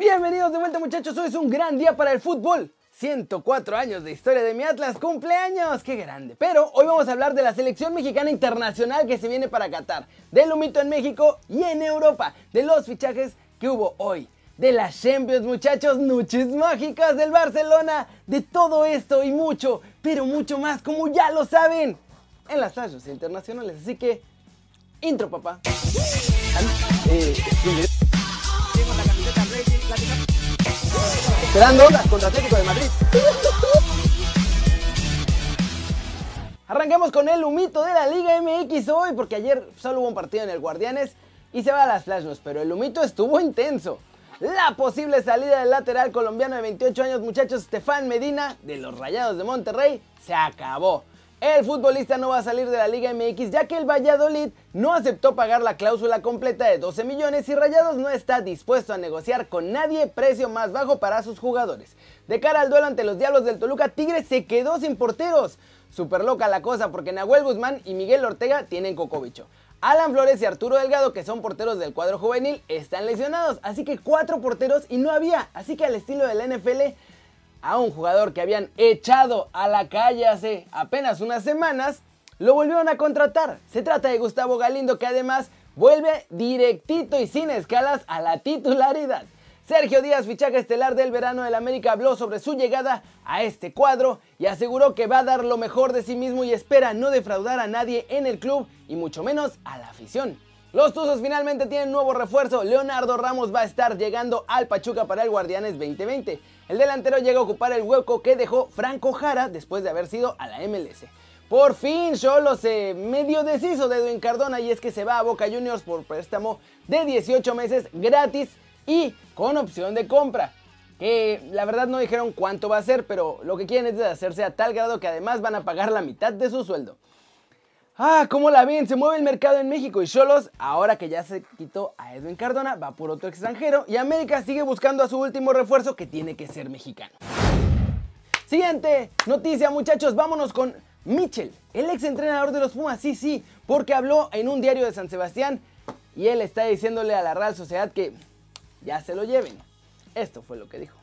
Bienvenidos de vuelta muchachos, hoy es un gran día para el fútbol. 104 años de historia de mi Atlas, cumpleaños, qué grande. Pero hoy vamos a hablar de la selección mexicana internacional que se viene para Qatar, del humito en México y en Europa, de los fichajes que hubo hoy, de las Champions muchachos, noches mágicas del Barcelona, de todo esto y mucho, pero mucho más como ya lo saben, en las rayos internacionales. Así que, intro papá. Eh, Esperando contra Atlético de Madrid. Arrancamos con el humito de la Liga MX hoy, porque ayer solo hubo un partido en el Guardianes y se va a las Flash pero el humito estuvo intenso. La posible salida del lateral colombiano de 28 años, muchachos, Stefan Medina, de los Rayados de Monterrey, se acabó. El futbolista no va a salir de la Liga MX ya que el Valladolid no aceptó pagar la cláusula completa de 12 millones y Rayados no está dispuesto a negociar con nadie precio más bajo para sus jugadores. De cara al duelo ante los Diablos del Toluca, Tigres se quedó sin porteros. Super loca la cosa porque Nahuel Guzmán y Miguel Ortega tienen cocobicho. Alan Flores y Arturo Delgado, que son porteros del cuadro juvenil, están lesionados. Así que cuatro porteros y no había. Así que al estilo del NFL a un jugador que habían echado a la calle hace apenas unas semanas, lo volvieron a contratar. Se trata de Gustavo Galindo que además vuelve directito y sin escalas a la titularidad. Sergio Díaz, fichaje estelar del verano del América, habló sobre su llegada a este cuadro y aseguró que va a dar lo mejor de sí mismo y espera no defraudar a nadie en el club y mucho menos a la afición. Los Tuzos finalmente tienen nuevo refuerzo. Leonardo Ramos va a estar llegando al Pachuca para el Guardianes 2020. El delantero llega a ocupar el hueco que dejó Franco Jara después de haber sido a la MLS. Por fin Solo se medio deshizo de Edwin Cardona y es que se va a Boca Juniors por préstamo de 18 meses gratis y con opción de compra. Que la verdad no dijeron cuánto va a ser, pero lo que quieren es hacerse a tal grado que además van a pagar la mitad de su sueldo. Ah, ¿cómo la ven? Se mueve el mercado en México y Cholos, ahora que ya se quitó a Edwin Cardona, va por otro extranjero y América sigue buscando a su último refuerzo que tiene que ser mexicano. Siguiente noticia, muchachos, vámonos con Mitchell, el ex entrenador de los Pumas, sí, sí, porque habló en un diario de San Sebastián y él está diciéndole a la Real Sociedad que ya se lo lleven. Esto fue lo que dijo.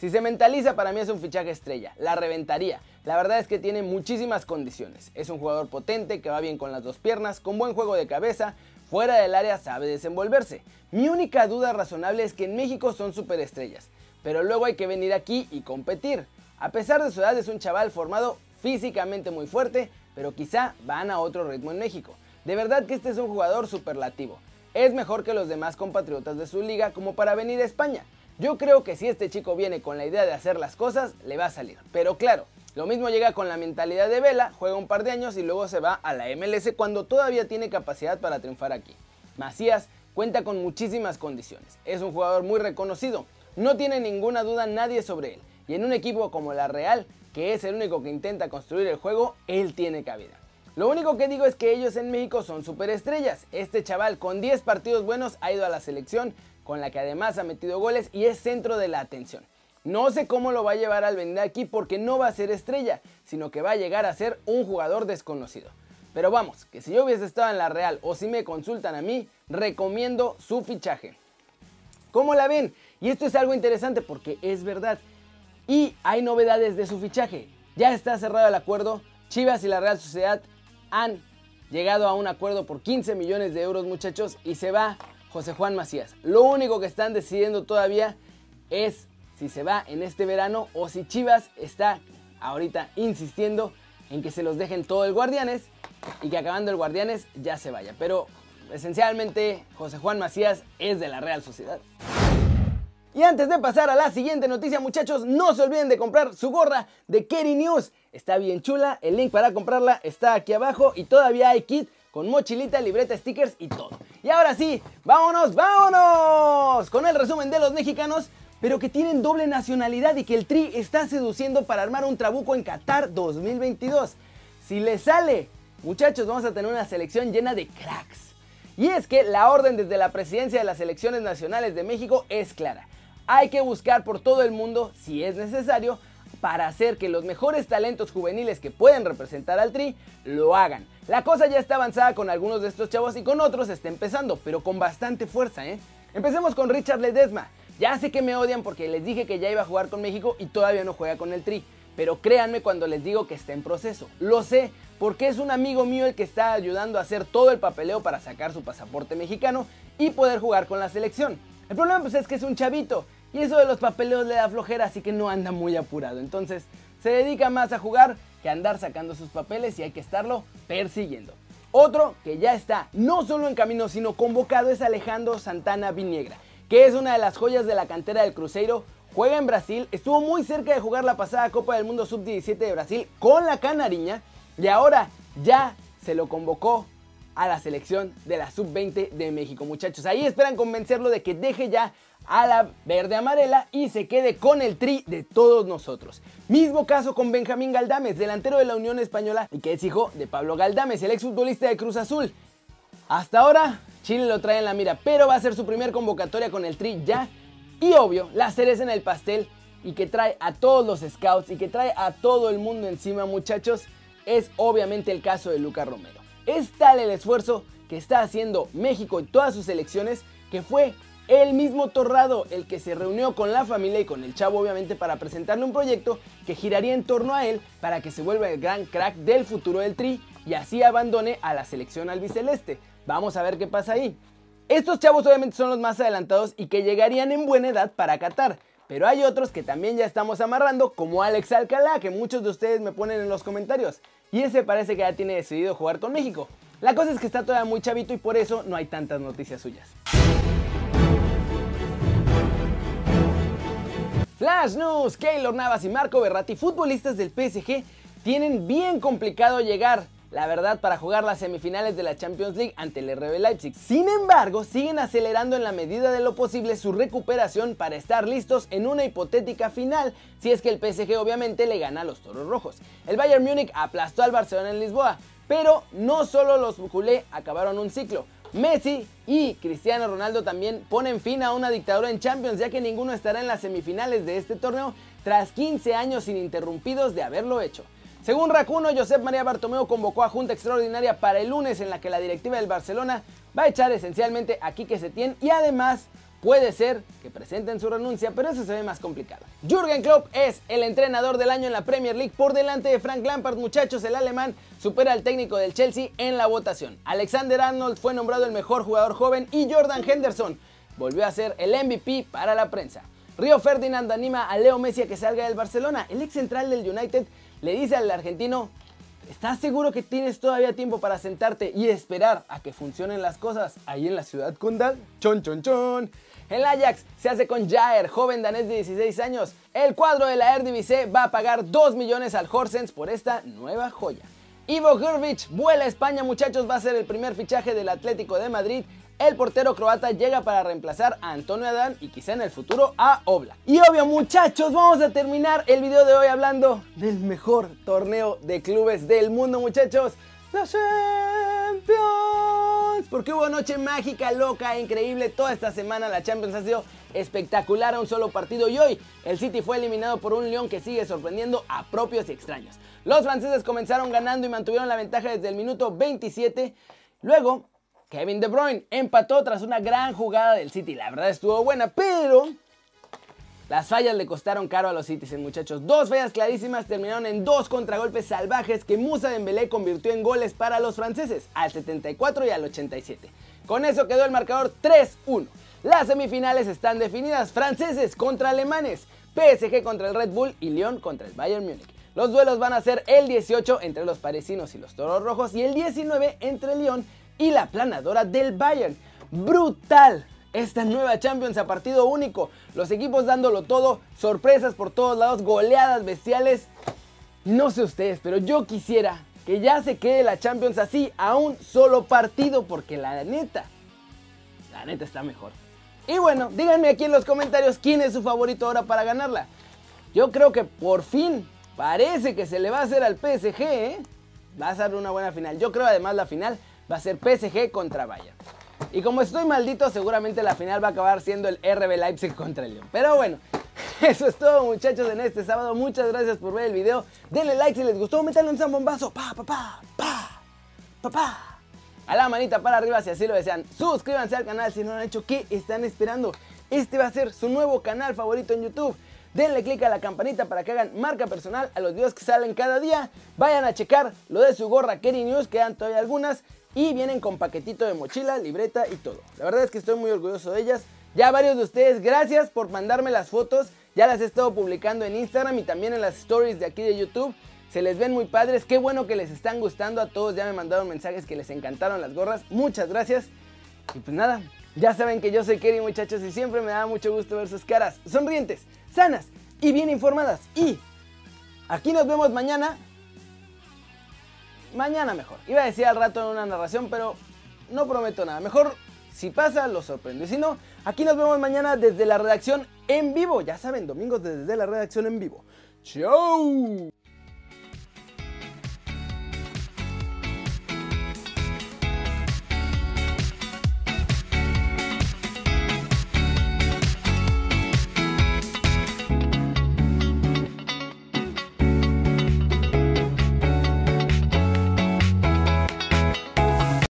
Si se mentaliza, para mí es un fichaje estrella. La reventaría. La verdad es que tiene muchísimas condiciones. Es un jugador potente, que va bien con las dos piernas, con buen juego de cabeza, fuera del área sabe desenvolverse. Mi única duda razonable es que en México son superestrellas, pero luego hay que venir aquí y competir. A pesar de su edad es un chaval formado físicamente muy fuerte, pero quizá van a otro ritmo en México. De verdad que este es un jugador superlativo. Es mejor que los demás compatriotas de su liga como para venir a España. Yo creo que si este chico viene con la idea de hacer las cosas, le va a salir. Pero claro, lo mismo llega con la mentalidad de Vela, juega un par de años y luego se va a la MLS cuando todavía tiene capacidad para triunfar aquí. Macías cuenta con muchísimas condiciones, es un jugador muy reconocido, no tiene ninguna duda nadie sobre él. Y en un equipo como la Real, que es el único que intenta construir el juego, él tiene cabida. Lo único que digo es que ellos en México son superestrellas. Este chaval con 10 partidos buenos ha ido a la selección, con la que además ha metido goles y es centro de la atención. No sé cómo lo va a llevar al venir aquí porque no va a ser estrella, sino que va a llegar a ser un jugador desconocido. Pero vamos, que si yo hubiese estado en la Real o si me consultan a mí, recomiendo su fichaje. ¿Cómo la ven? Y esto es algo interesante porque es verdad. Y hay novedades de su fichaje. Ya está cerrado el acuerdo. Chivas y la Real Sociedad han llegado a un acuerdo por 15 millones de euros muchachos y se va José Juan Macías. Lo único que están decidiendo todavía es si se va en este verano o si Chivas está ahorita insistiendo en que se los dejen todo el Guardianes y que acabando el Guardianes ya se vaya. Pero esencialmente José Juan Macías es de la Real Sociedad. Y antes de pasar a la siguiente noticia, muchachos, no se olviden de comprar su gorra de Kerry News. Está bien chula, el link para comprarla está aquí abajo y todavía hay kit con mochilita, libreta, stickers y todo. Y ahora sí, vámonos, vámonos con el resumen de los mexicanos, pero que tienen doble nacionalidad y que el Tri está seduciendo para armar un trabuco en Qatar 2022. Si le sale, muchachos, vamos a tener una selección llena de cracks. Y es que la orden desde la presidencia de las selecciones nacionales de México es clara. Hay que buscar por todo el mundo, si es necesario, para hacer que los mejores talentos juveniles que pueden representar al Tri lo hagan. La cosa ya está avanzada con algunos de estos chavos y con otros está empezando, pero con bastante fuerza, ¿eh? Empecemos con Richard Ledesma. Ya sé que me odian porque les dije que ya iba a jugar con México y todavía no juega con el Tri. Pero créanme cuando les digo que está en proceso. Lo sé porque es un amigo mío el que está ayudando a hacer todo el papeleo para sacar su pasaporte mexicano y poder jugar con la selección. El problema pues es que es un chavito y eso de los papeleos le da flojera, así que no anda muy apurado. Entonces se dedica más a jugar que a andar sacando sus papeles y hay que estarlo persiguiendo. Otro que ya está no solo en camino sino convocado es Alejandro Santana Viniegra, que es una de las joyas de la cantera del Cruzeiro. Juega en Brasil, estuvo muy cerca de jugar la pasada Copa del Mundo Sub-17 de Brasil con la Canariña y ahora ya se lo convocó a la selección de la Sub-20 de México, muchachos. Ahí esperan convencerlo de que deje ya a la verde amarela y se quede con el tri de todos nosotros. Mismo caso con Benjamín Galdames, delantero de la Unión Española y que es hijo de Pablo Galdames, el exfutbolista de Cruz Azul. Hasta ahora Chile lo trae en la mira, pero va a ser su primer convocatoria con el tri ya. Y obvio, la cereza en el pastel y que trae a todos los scouts y que trae a todo el mundo encima, muchachos, es obviamente el caso de Luca Romero. Es tal el esfuerzo que está haciendo México y todas sus selecciones que fue el mismo Torrado el que se reunió con la familia y con el chavo obviamente para presentarle un proyecto que giraría en torno a él para que se vuelva el gran crack del futuro del Tri y así abandone a la selección albiceleste. Vamos a ver qué pasa ahí. Estos chavos obviamente son los más adelantados y que llegarían en buena edad para Qatar. Pero hay otros que también ya estamos amarrando, como Alex Alcalá, que muchos de ustedes me ponen en los comentarios. Y ese parece que ya tiene decidido jugar con México. La cosa es que está todavía muy chavito y por eso no hay tantas noticias suyas. Flash News, Keylor Navas y Marco Berratti, futbolistas del PSG, tienen bien complicado llegar, la verdad, para jugar las semifinales de la Champions League ante el RB Leipzig. Sin embargo, siguen acelerando en la medida de lo posible su recuperación para estar listos en una hipotética final, si es que el PSG obviamente le gana a los Toros Rojos. El Bayern Múnich aplastó al Barcelona en Lisboa, pero no solo los culé acabaron un ciclo. Messi y Cristiano Ronaldo también ponen fin a una dictadura en Champions, ya que ninguno estará en las semifinales de este torneo tras 15 años ininterrumpidos de haberlo hecho. Según Racuno, Josep María Bartomeu convocó a Junta Extraordinaria para el lunes en la que la directiva del Barcelona va a echar esencialmente a Quique Setién y además Puede ser que presenten su renuncia, pero eso se ve más complicado. Jürgen Klopp es el entrenador del año en la Premier League por delante de Frank Lampard. Muchachos, el alemán supera al técnico del Chelsea en la votación. Alexander Arnold fue nombrado el mejor jugador joven y Jordan Henderson volvió a ser el MVP para la prensa. Río Ferdinand anima a Leo Messi a que salga del Barcelona. El ex central del United le dice al argentino, ¿estás seguro que tienes todavía tiempo para sentarte y esperar a que funcionen las cosas ahí en la ciudad condal? Chon, chon, chon. El Ajax se hace con Jair, joven danés de 16 años. El cuadro de la Eredivisie va a pagar 2 millones al Horsens por esta nueva joya. Ivo Grbic vuela a España, muchachos, va a ser el primer fichaje del Atlético de Madrid. El portero croata llega para reemplazar a Antonio Adán y quizá en el futuro a Obla. Y obvio, muchachos, vamos a terminar el video de hoy hablando del mejor torneo de clubes del mundo, muchachos. La Champions. Porque hubo noche mágica, loca, increíble. Toda esta semana la Champions ha sido espectacular a un solo partido y hoy el City fue eliminado por un León que sigue sorprendiendo a propios y extraños. Los franceses comenzaron ganando y mantuvieron la ventaja desde el minuto 27. Luego, Kevin De Bruyne empató tras una gran jugada del City. La verdad estuvo buena, pero las fallas le costaron caro a los Citizen, muchachos. Dos fallas clarísimas terminaron en dos contragolpes salvajes que Musa Dembélé convirtió en goles para los franceses, al 74 y al 87. Con eso quedó el marcador 3-1. Las semifinales están definidas, franceses contra alemanes, PSG contra el Red Bull y Lyon contra el Bayern Múnich. Los duelos van a ser el 18 entre los parisinos y los toros rojos y el 19 entre Lyon y la planadora del Bayern. ¡Brutal! esta nueva Champions a partido único. Los equipos dándolo todo, sorpresas por todos lados, goleadas bestiales. No sé ustedes, pero yo quisiera que ya se quede la Champions así a un solo partido porque la neta, la neta está mejor. Y bueno, díganme aquí en los comentarios quién es su favorito ahora para ganarla. Yo creo que por fin parece que se le va a hacer al PSG, ¿eh? Va a ser una buena final. Yo creo además la final va a ser PSG contra Bayern. Y como estoy maldito, seguramente la final va a acabar siendo el RB Leipzig contra el León. Pero bueno, eso es todo muchachos en este sábado. Muchas gracias por ver el video. Denle like si les gustó, métanle un zambombazo. Pa, pa, pa, pa, pa, pa. A la manita para arriba si así lo desean. Suscríbanse al canal si no lo han hecho. ¿Qué están esperando? este va a ser su nuevo canal favorito en YouTube. Denle click a la campanita para que hagan marca personal a los videos que salen cada día. Vayan a checar lo de su gorra Kerry News, quedan todavía algunas. Y vienen con paquetito de mochila, libreta y todo. La verdad es que estoy muy orgulloso de ellas. Ya varios de ustedes, gracias por mandarme las fotos. Ya las he estado publicando en Instagram y también en las stories de aquí de YouTube. Se les ven muy padres, qué bueno que les están gustando a todos. Ya me mandaron mensajes que les encantaron las gorras. Muchas gracias. Y pues nada, ya saben que yo soy Kerry muchachos y siempre me da mucho gusto ver sus caras sonrientes, sanas y bien informadas. Y aquí nos vemos mañana. Mañana mejor. Iba a decir al rato en una narración, pero no prometo nada. Mejor si pasa, lo sorprendo. Y si no, aquí nos vemos mañana desde la redacción en vivo. Ya saben, domingos desde la redacción en vivo. ¡Chao!